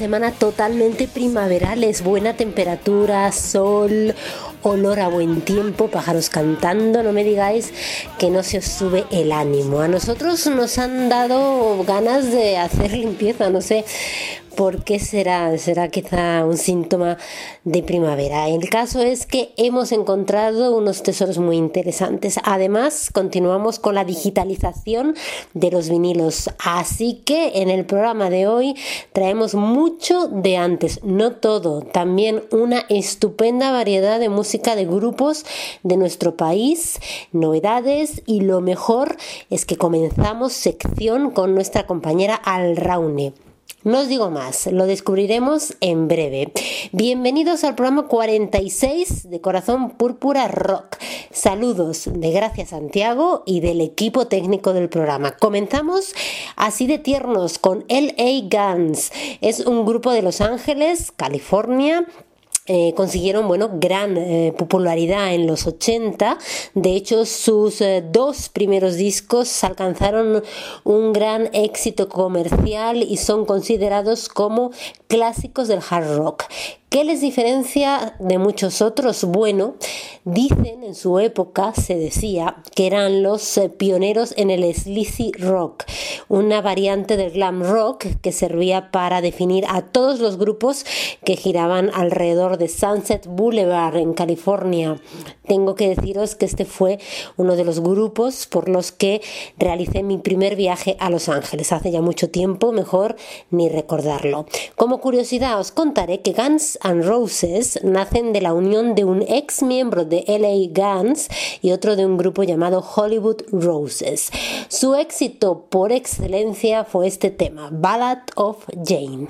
semana totalmente primaverales. Buena temperatura, sol, olor a buen tiempo, pájaros cantando. No me digáis que no se os sube el ánimo. A nosotros nos han dado ganas de hacer limpieza, no sé. ¿Por qué será? Será quizá un síntoma de primavera. El caso es que hemos encontrado unos tesoros muy interesantes. Además, continuamos con la digitalización de los vinilos. Así que en el programa de hoy traemos mucho de antes, no todo, también una estupenda variedad de música de grupos de nuestro país, novedades y lo mejor es que comenzamos sección con nuestra compañera Al Raune. No os digo más, lo descubriremos en breve. Bienvenidos al programa 46 de Corazón Púrpura Rock. Saludos de Gracias Santiago y del equipo técnico del programa. Comenzamos así de tiernos con LA Guns. Es un grupo de Los Ángeles, California, eh, consiguieron bueno, gran eh, popularidad en los 80. De hecho, sus eh, dos primeros discos alcanzaron un gran éxito comercial y son considerados como clásicos del hard rock. ¿Qué les diferencia de muchos otros? Bueno, dicen en su época, se decía, que eran los eh, pioneros en el sleazy rock, una variante del glam rock que servía para definir a todos los grupos que giraban alrededor de Sunset Boulevard en California. Tengo que deciros que este fue uno de los grupos por los que realicé mi primer viaje a Los Ángeles. Hace ya mucho tiempo, mejor ni recordarlo. Como curiosidad os contaré que Guns and Roses nacen de la unión de un ex miembro de LA Guns y otro de un grupo llamado Hollywood Roses. Su éxito por excelencia fue este tema, Ballad of Jane.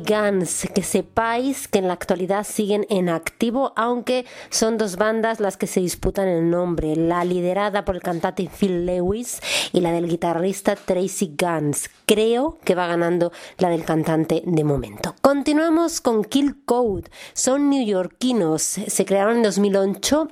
Guns, que sepáis que en la actualidad siguen en activo, aunque son dos bandas las que se disputan el nombre, la liderada por el cantante Phil Lewis y la del guitarrista Tracy Guns. Creo que va ganando la del cantante de momento. Continuamos con Kill Code, son neoyorquinos, se crearon en 2008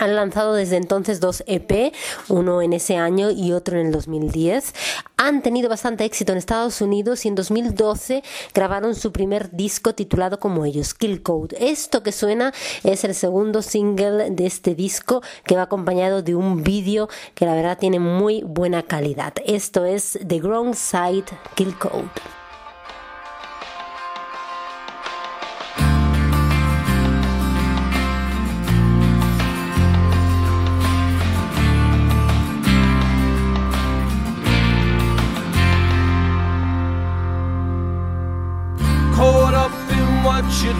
han lanzado desde entonces dos EP, uno en ese año y otro en el 2010. Han tenido bastante éxito en Estados Unidos y en 2012 grabaron su primer disco titulado como ellos, Kill Code. Esto que suena es el segundo single de este disco que va acompañado de un vídeo que la verdad tiene muy buena calidad. Esto es The Ground Side Kill Code.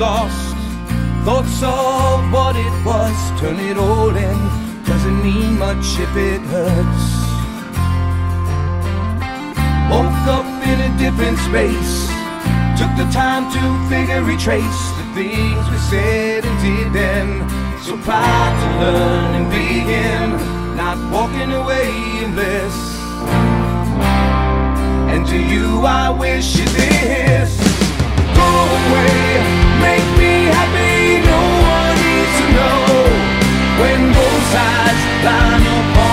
Lost. Thoughts of what it was, turn it all in. Doesn't mean much if it hurts. Woke up in a different space. Took the time to figure, retrace the things we said and did then. So proud to learn and begin, not walking away in bliss. And to you I wish you this. Go away line upon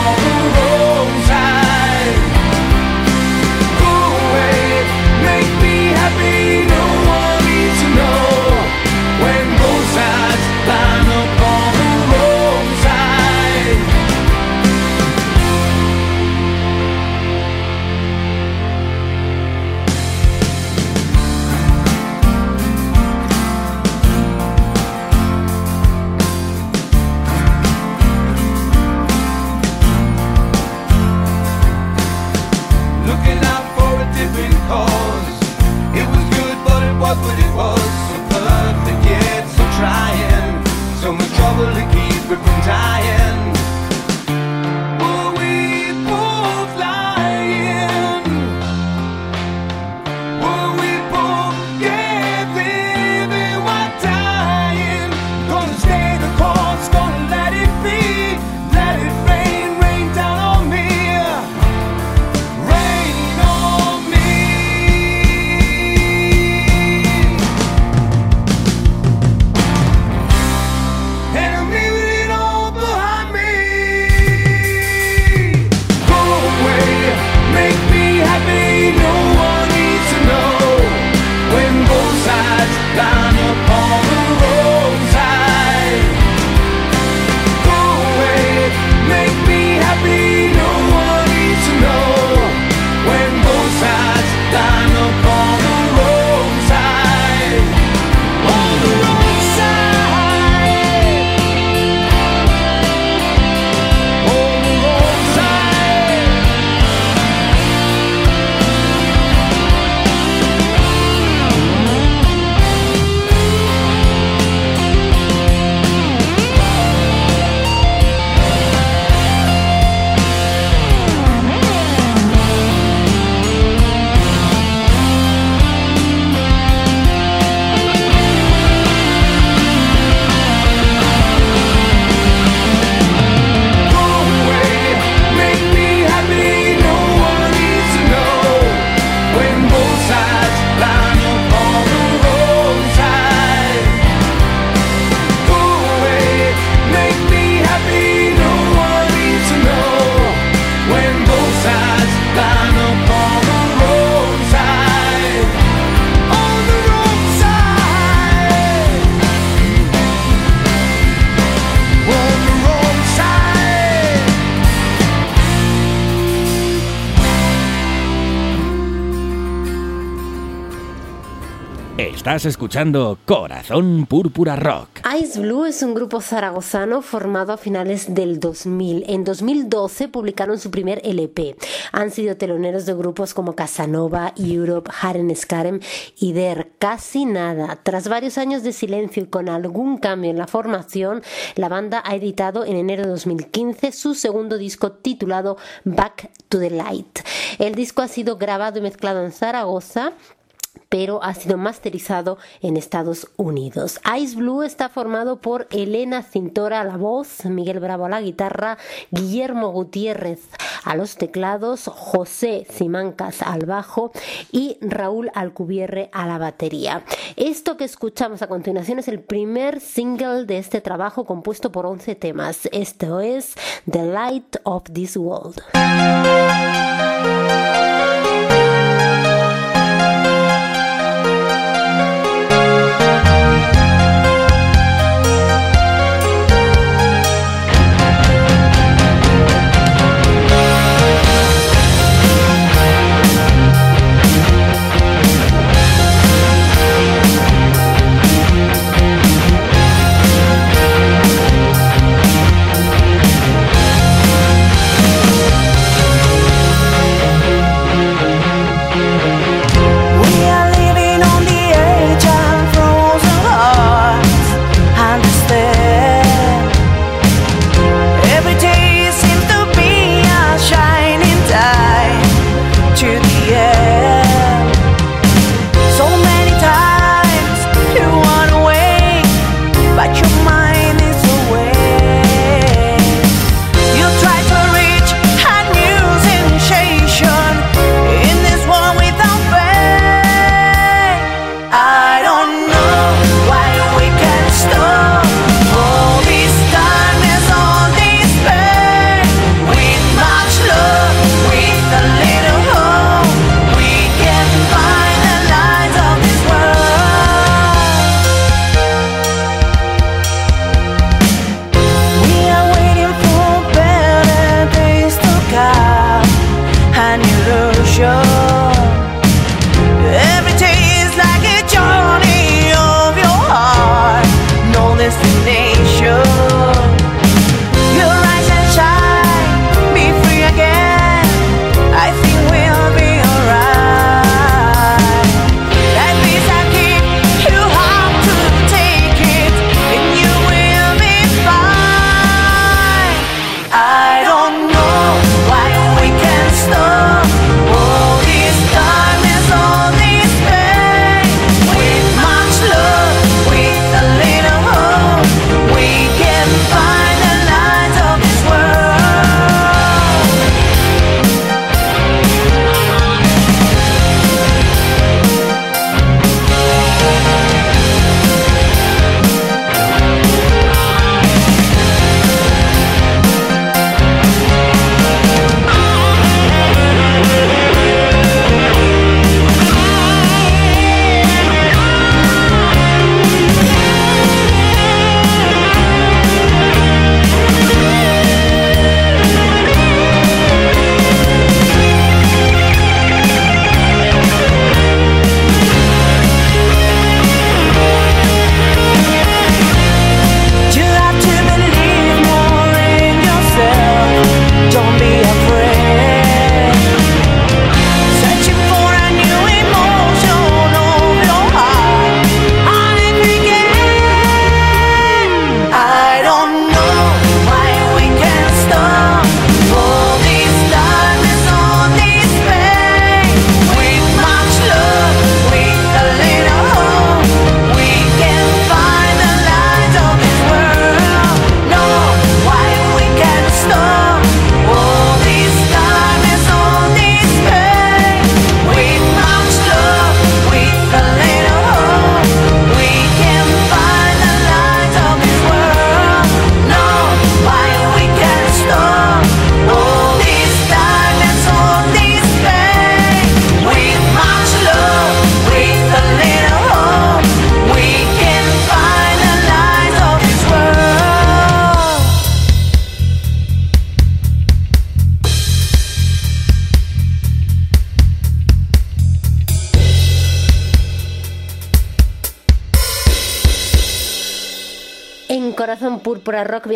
Estás escuchando Corazón Púrpura Rock. Ice Blue es un grupo zaragozano formado a finales del 2000. En 2012 publicaron su primer LP. Han sido teloneros de grupos como Casanova, Europe, Haren Skarem y Der. Casi nada. Tras varios años de silencio y con algún cambio en la formación, la banda ha editado en enero de 2015 su segundo disco titulado Back to the Light. El disco ha sido grabado y mezclado en Zaragoza pero ha sido masterizado en Estados Unidos. Ice Blue está formado por Elena Cintora a la voz, Miguel Bravo a la guitarra, Guillermo Gutiérrez a los teclados, José Simancas al bajo y Raúl Alcubierre a la batería. Esto que escuchamos a continuación es el primer single de este trabajo compuesto por 11 temas. Esto es The Light of This World.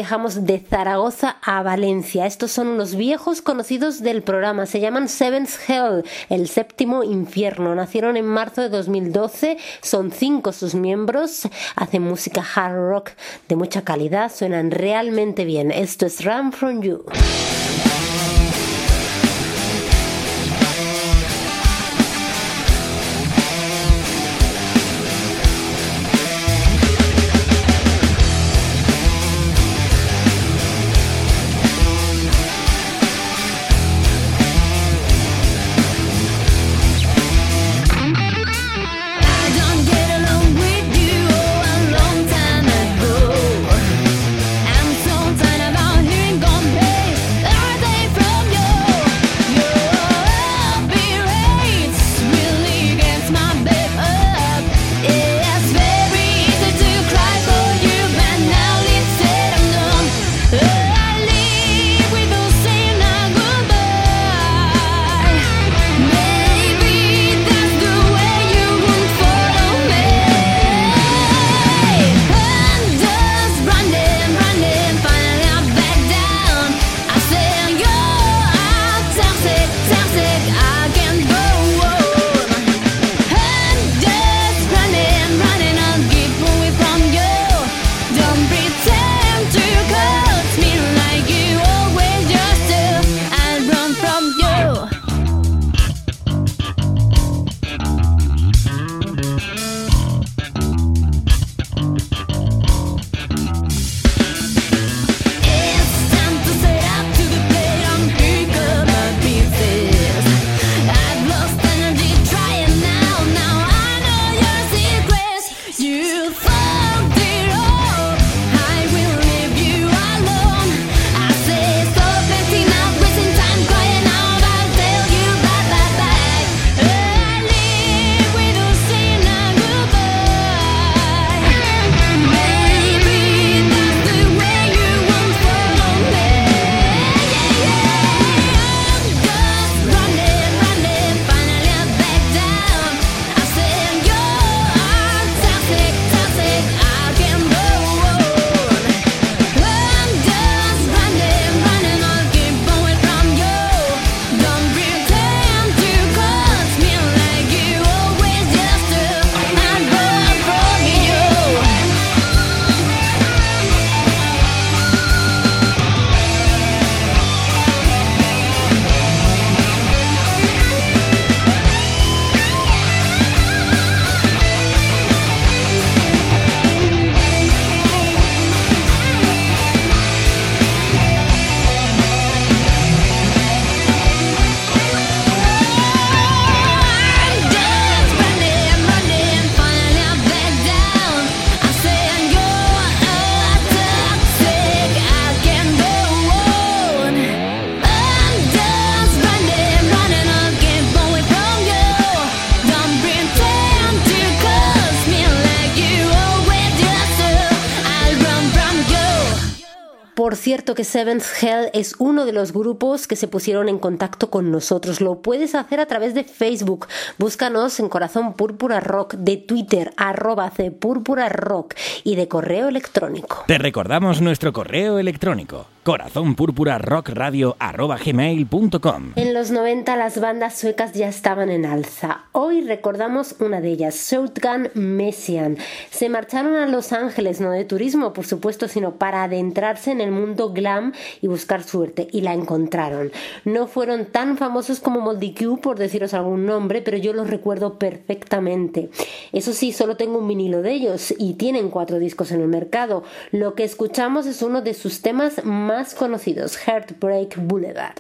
Viajamos de Zaragoza a Valencia. Estos son unos viejos conocidos del programa. Se llaman Seventh Hell, el séptimo infierno. Nacieron en marzo de 2012. Son cinco sus miembros. Hacen música hard rock de mucha calidad. Suenan realmente bien. Esto es Run From You. Que Seventh Hell es uno de los grupos que se pusieron en contacto con nosotros. Lo puedes hacer a través de Facebook. Búscanos en Corazón Púrpura Rock, de Twitter, arroba Púrpura Rock y de correo electrónico. Te recordamos nuestro correo electrónico corazonpurpurarockradio.gmail.com En los 90 las bandas suecas ya estaban en alza. Hoy recordamos una de ellas, Shotgun Messian. Se marcharon a Los Ángeles, no de turismo, por supuesto, sino para adentrarse en el mundo y buscar suerte, y la encontraron. No fueron tan famosos como Moldy Q, por deciros algún nombre, pero yo los recuerdo perfectamente. Eso sí, solo tengo un vinilo de ellos y tienen cuatro discos en el mercado. Lo que escuchamos es uno de sus temas más conocidos, Heartbreak Boulevard.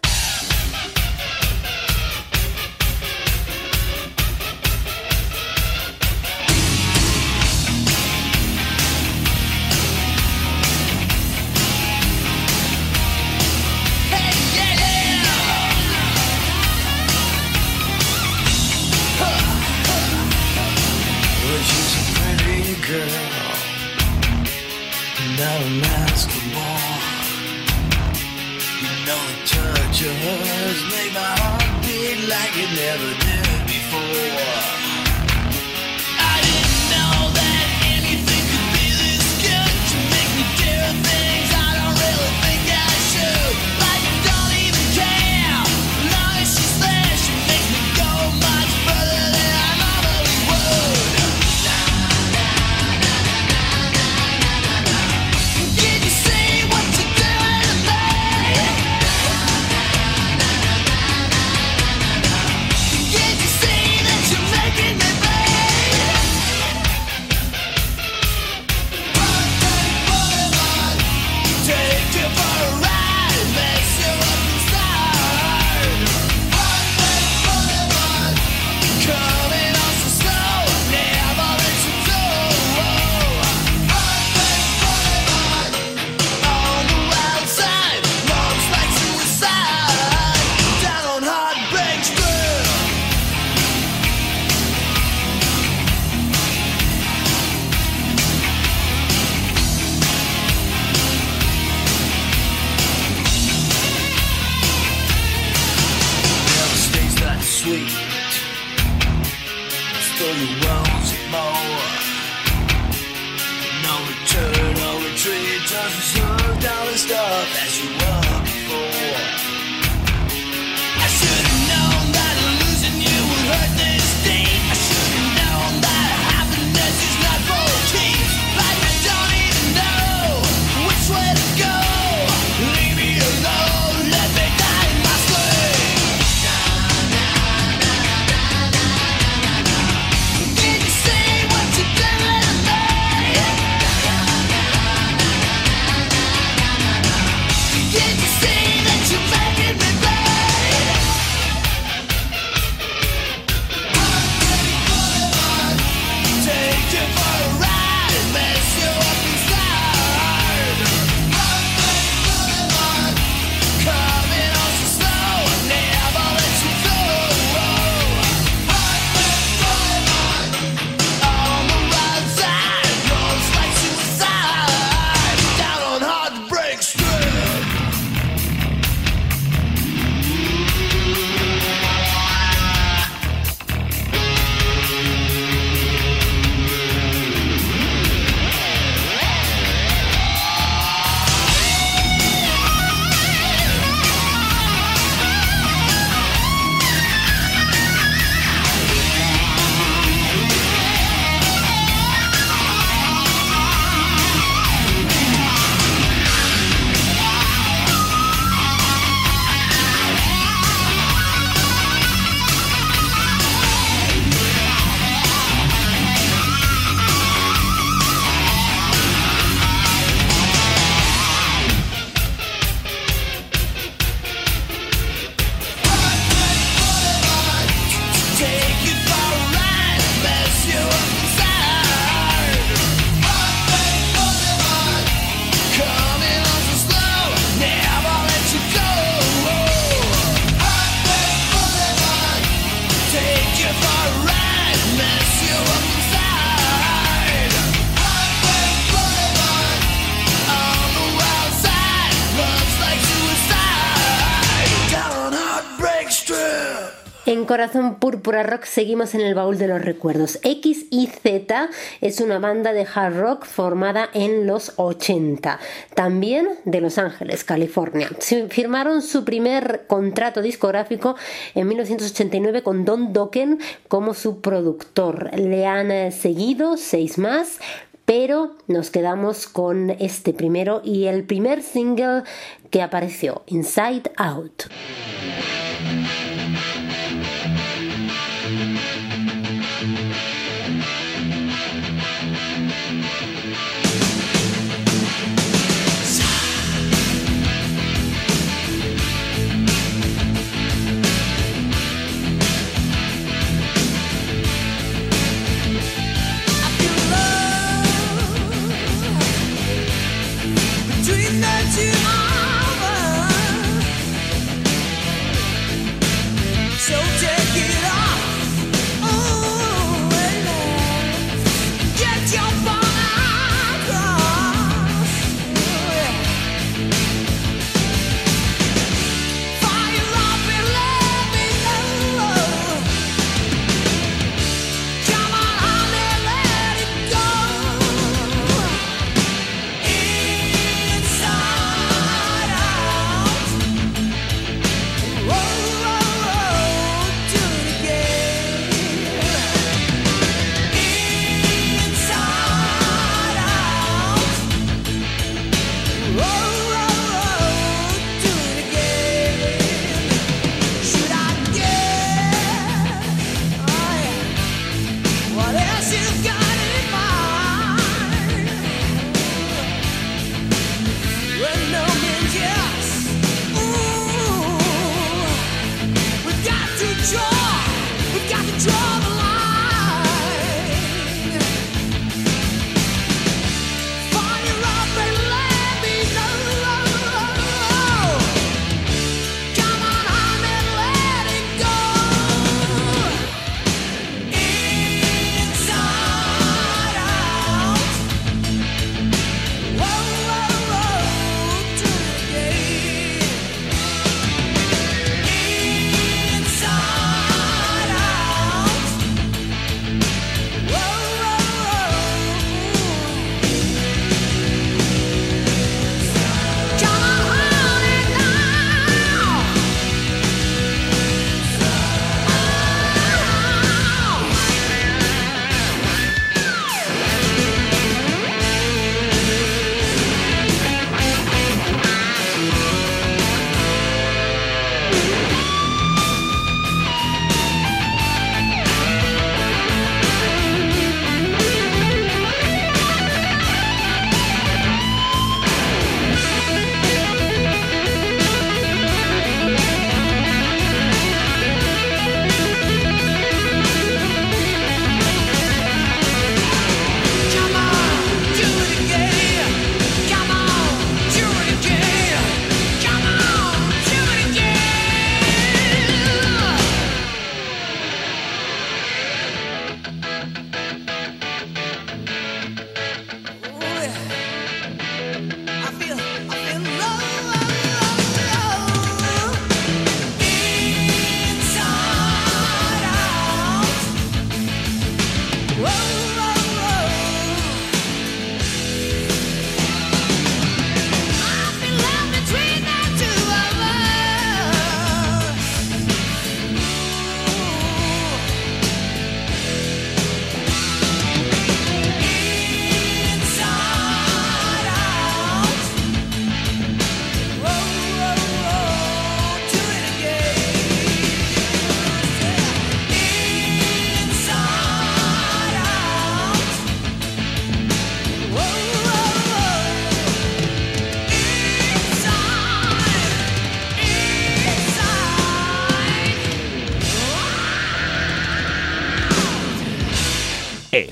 Corazón Púrpura Rock seguimos en el baúl de los recuerdos. X y Z es una banda de hard rock formada en los 80, también de Los Ángeles, California. Firmaron su primer contrato discográfico en 1989 con Don Dokken como su productor. Le han eh, seguido seis más, pero nos quedamos con este primero y el primer single que apareció, Inside Out.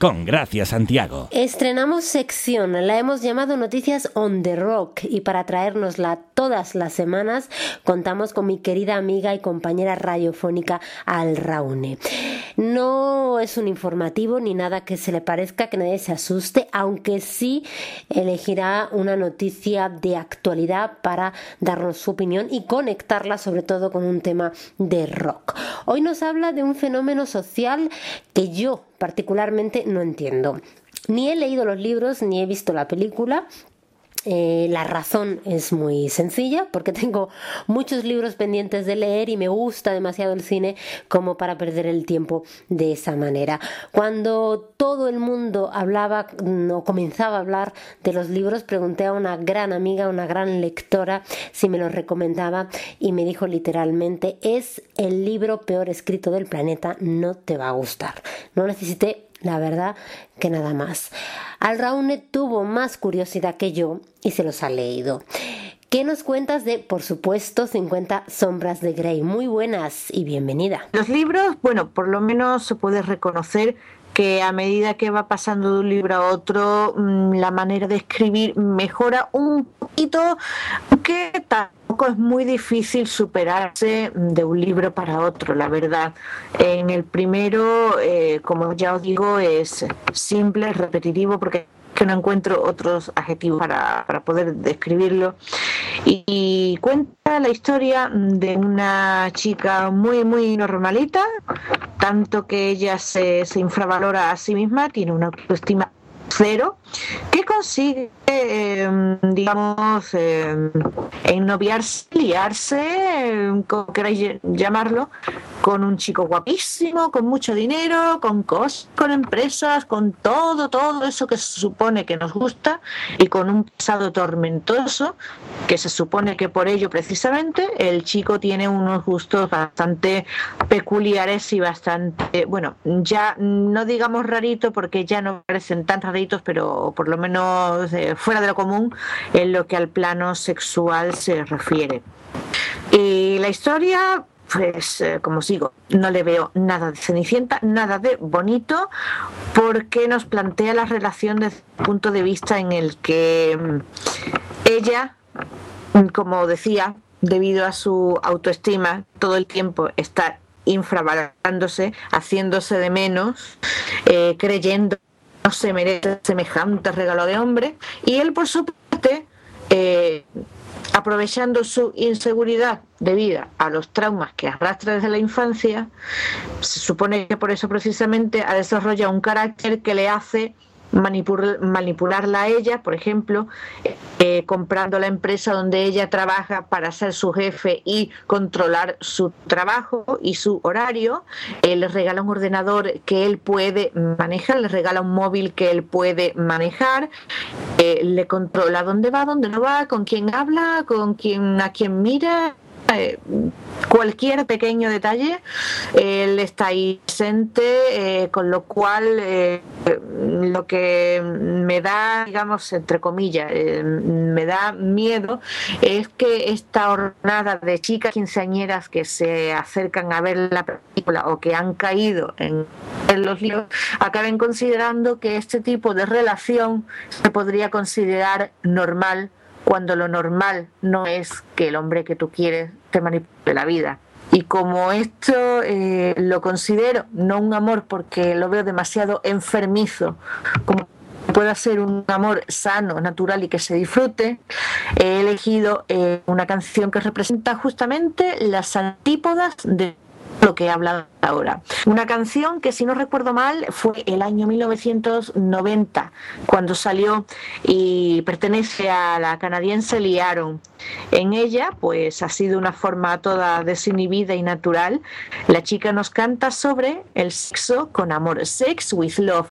con Gracia Santiago. Estrenamos sección, la hemos llamado Noticias on the Rock y para traérnosla todas las semanas contamos con mi querida amiga y compañera radiofónica Al Raune. No es un informativo ni nada que se le parezca que nadie se asuste, aunque sí elegirá una noticia de actualidad para darnos su opinión y conectarla sobre todo con un tema de rock. Hoy nos habla de un fenómeno social que yo particularmente no entiendo. Ni he leído los libros ni he visto la película, eh, la razón es muy sencilla porque tengo muchos libros pendientes de leer y me gusta demasiado el cine como para perder el tiempo de esa manera. Cuando todo el mundo hablaba mm, o comenzaba a hablar de los libros, pregunté a una gran amiga, una gran lectora, si me los recomendaba y me dijo literalmente, es el libro peor escrito del planeta, no te va a gustar. No necesité la verdad que nada más. Al Raune tuvo más curiosidad que yo y se los ha leído. ¿Qué nos cuentas de, por supuesto, 50 sombras de Grey? Muy buenas y bienvenida. Los libros, bueno, por lo menos se puede reconocer que a medida que va pasando de un libro a otro, mm, la manera de escribir mejora un poquito, que es muy difícil superarse de un libro para otro, la verdad. En el primero, eh, como ya os digo, es simple, repetitivo, porque que no encuentro otros adjetivos para, para poder describirlo. Y, y cuenta la historia de una chica muy, muy normalita, tanto que ella se, se infravalora a sí misma, tiene una autoestima cero, que consigue, eh, digamos, eh, ennoviarse, liarse, eh, como queráis llamarlo, con un chico guapísimo, con mucho dinero, con cosas, con empresas, con todo, todo eso que se supone que nos gusta y con un pasado tormentoso, que se supone que por ello precisamente el chico tiene unos gustos bastante peculiares y bastante, bueno, ya no digamos rarito porque ya no parecen tan pero por lo menos eh, fuera de lo común en lo que al plano sexual se refiere. Y la historia, pues eh, como sigo, no le veo nada de Cenicienta, nada de bonito, porque nos plantea la relación desde el punto de vista en el que mm, ella, mm, como decía, debido a su autoestima, todo el tiempo está infravalorándose, haciéndose de menos, eh, creyendo no se merece semejante regalo de hombre, y él por su parte, eh, aprovechando su inseguridad debido a los traumas que arrastra desde la infancia, se supone que por eso precisamente ha desarrollado un carácter que le hace manipul- manipularla a ella, por ejemplo, eh, comprando la empresa donde ella trabaja para ser su jefe y controlar su trabajo y su horario. Eh, le regala un ordenador que él puede manejar, le regala un móvil que él puede manejar, eh, le controla dónde va, dónde no va, con quién habla, con quién a quién mira. Eh, cualquier pequeño detalle él está ahí presente eh, con lo cual eh, lo que me da digamos entre comillas eh, me da miedo es que esta hornada de chicas quinceañeras que se acercan a ver la película o que han caído en, en los libros acaben considerando que este tipo de relación se podría considerar normal cuando lo normal no es que el hombre que tú quieres te manipule la vida. Y como esto eh, lo considero no un amor porque lo veo demasiado enfermizo, como pueda ser un amor sano, natural y que se disfrute, he elegido eh, una canción que representa justamente las antípodas de lo que he hablado ahora. Una canción que, si no recuerdo mal, fue el año 1990, cuando salió y pertenece a la canadiense Lee Aaron. En ella, pues ha sido una forma toda desinhibida y natural. La chica nos canta sobre el sexo con amor, sex with love.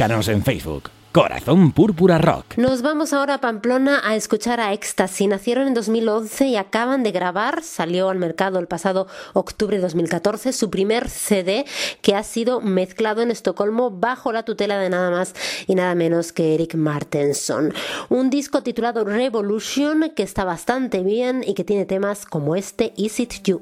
Búscanos en Facebook. Corazón Púrpura Rock. Nos vamos ahora a Pamplona a escuchar a Ecstasy. Nacieron en 2011 y acaban de grabar, salió al mercado el pasado octubre de 2014, su primer CD que ha sido mezclado en Estocolmo bajo la tutela de nada más y nada menos que Eric Martenson. Un disco titulado Revolution que está bastante bien y que tiene temas como este Is It You.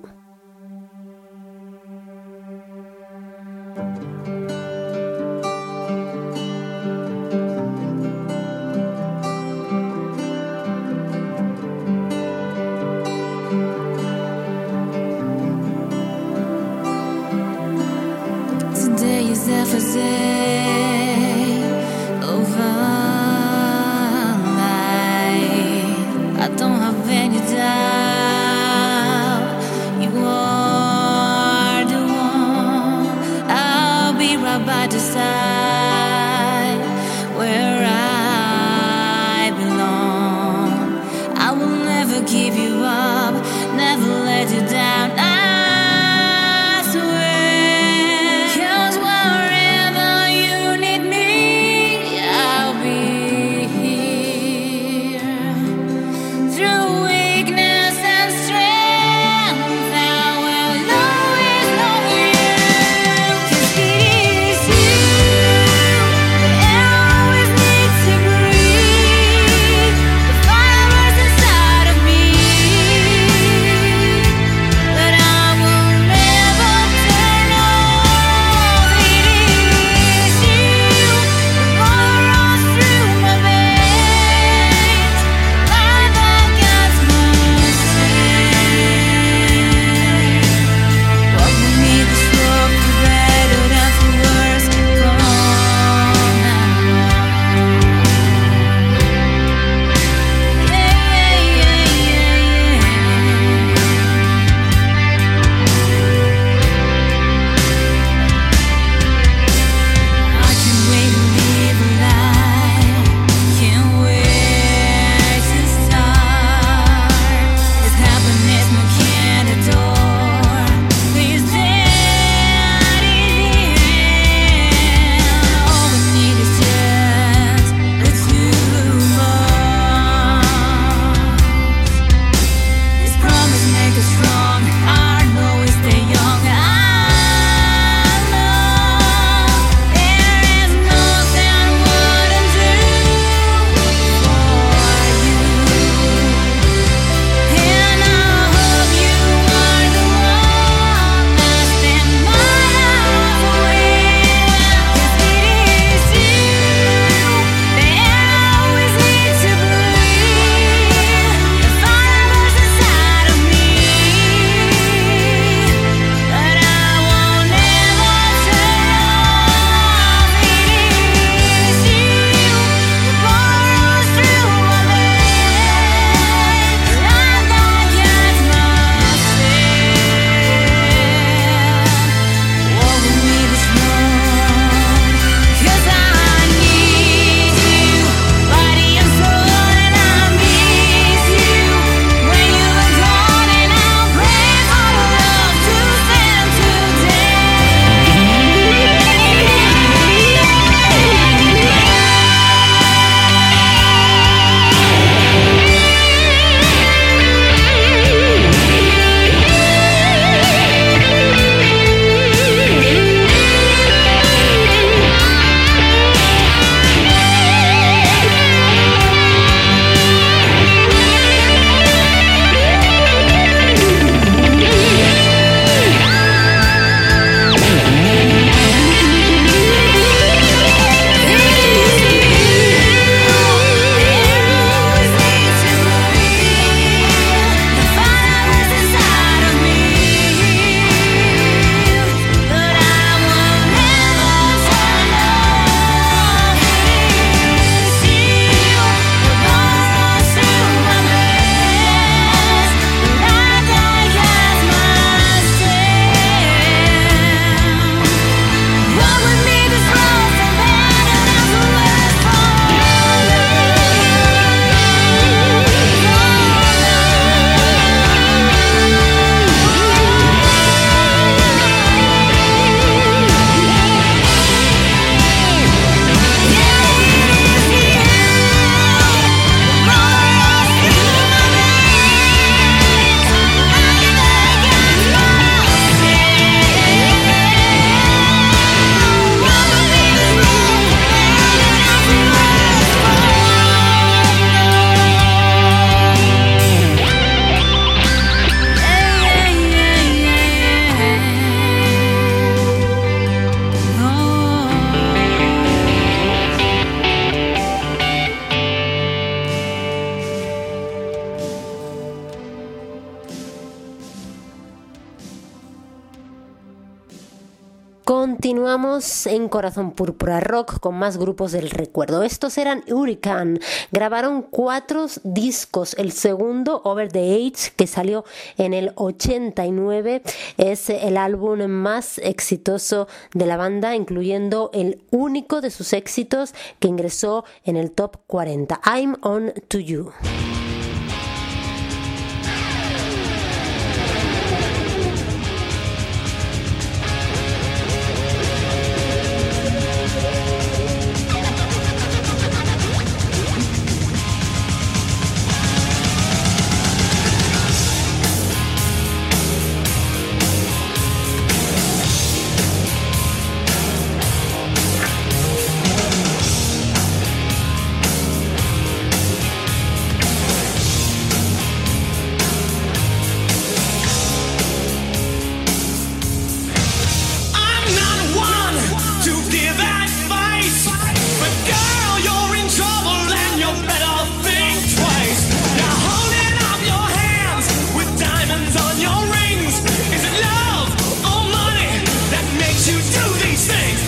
En Corazón Púrpura Rock con más grupos del recuerdo. Estos eran Hurricane. Grabaron cuatro discos. El segundo, Over the Age, que salió en el 89, es el álbum más exitoso de la banda, incluyendo el único de sus éxitos que ingresó en el top 40. I'm on to you. change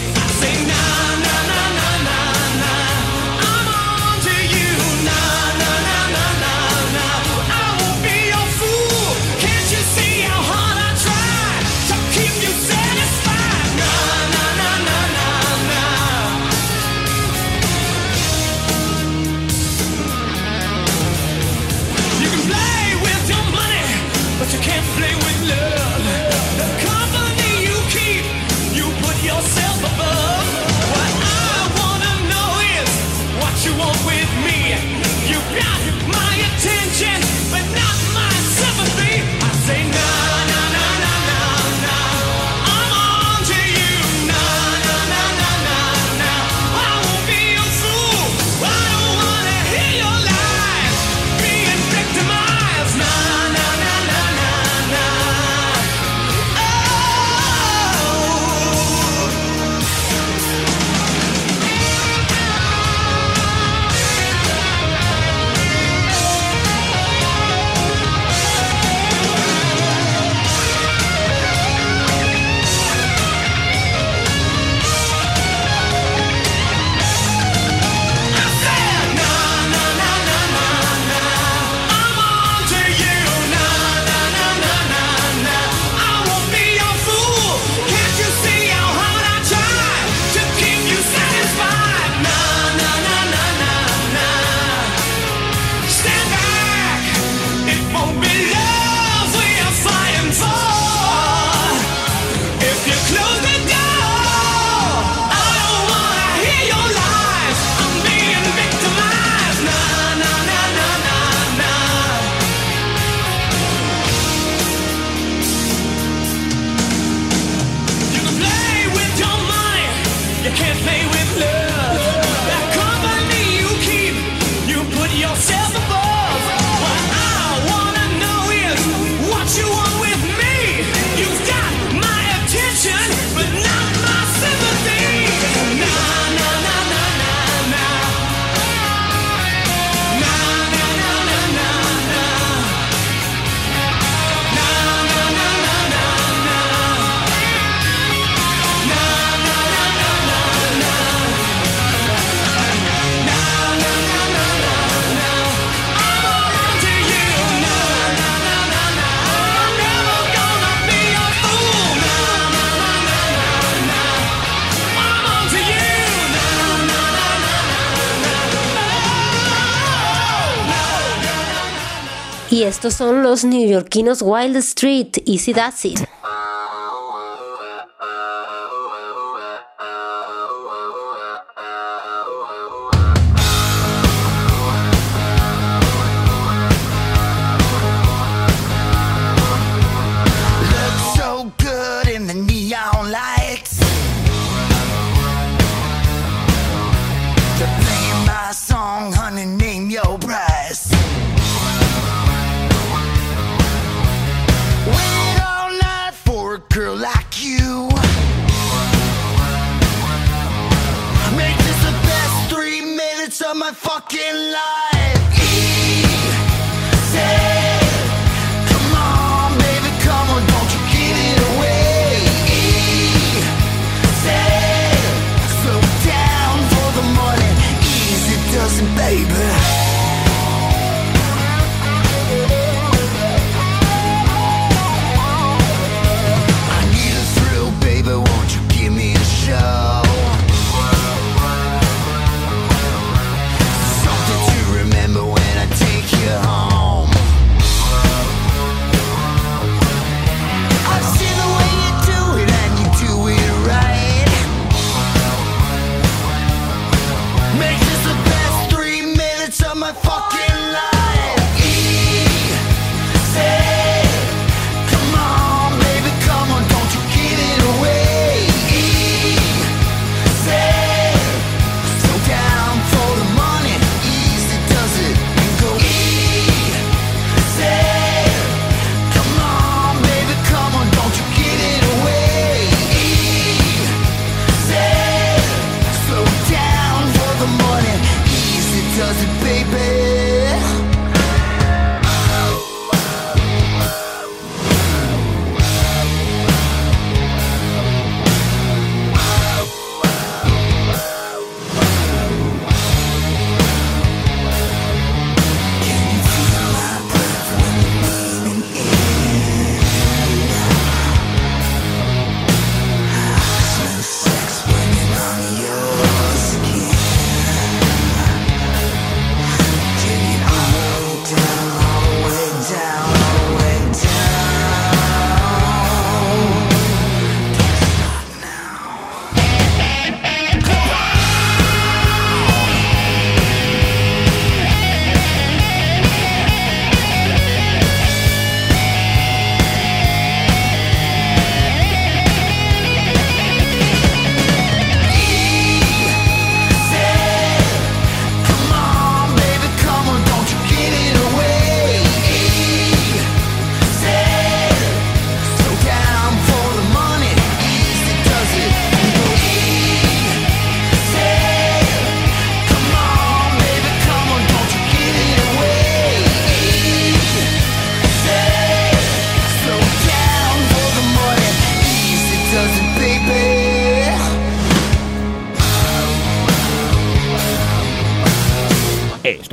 Estos son los neoyorquinos Wild Street, Easy Does It.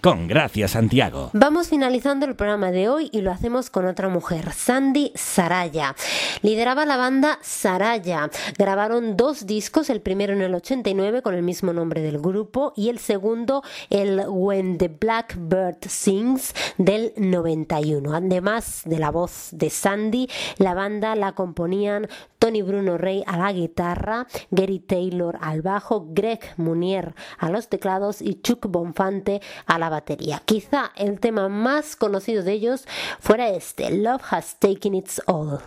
con Gracia Santiago. Vamos finalizando el programa de hoy y lo hacemos con otra mujer, Sandy Saraya. Lideraba la banda Saraya. Grabaron dos discos, el primero en el 89 con el mismo nombre del grupo y el segundo el When the Blackbird Sings del 91. Además de la voz de Sandy, la banda la componían Tony Bruno Rey a la guitarra, Gary Taylor al bajo, Greg Munier a los teclados y Chuck Bonfante a la batería. Quizá el tema más conocido de ellos fuera este, Love Has Taken Its All.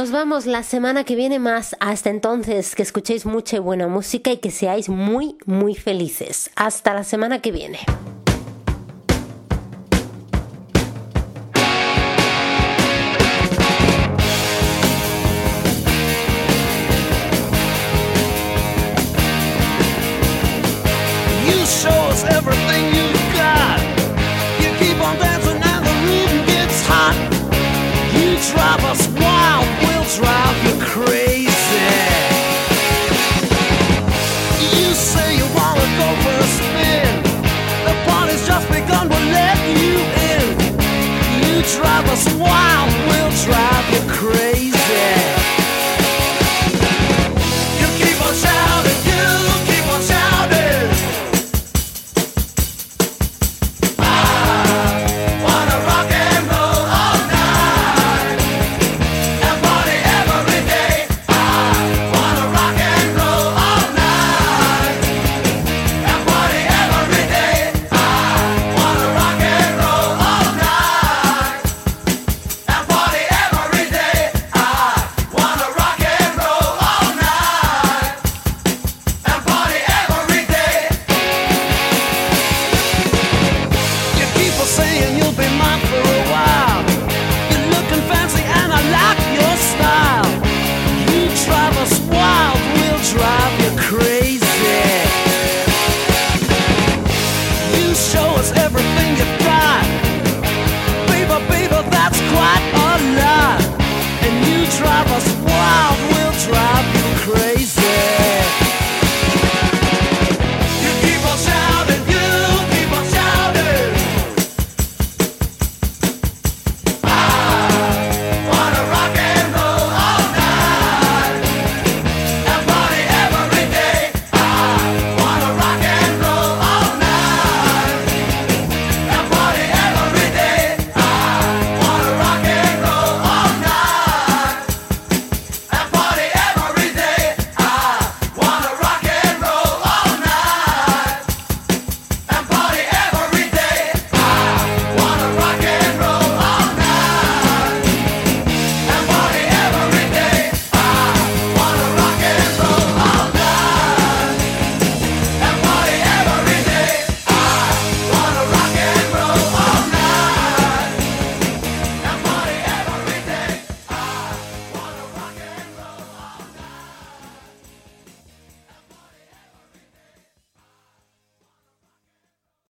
Nos vamos la semana que viene más. Hasta entonces, que escuchéis mucha y buena música y que seáis muy, muy felices. Hasta la semana que viene.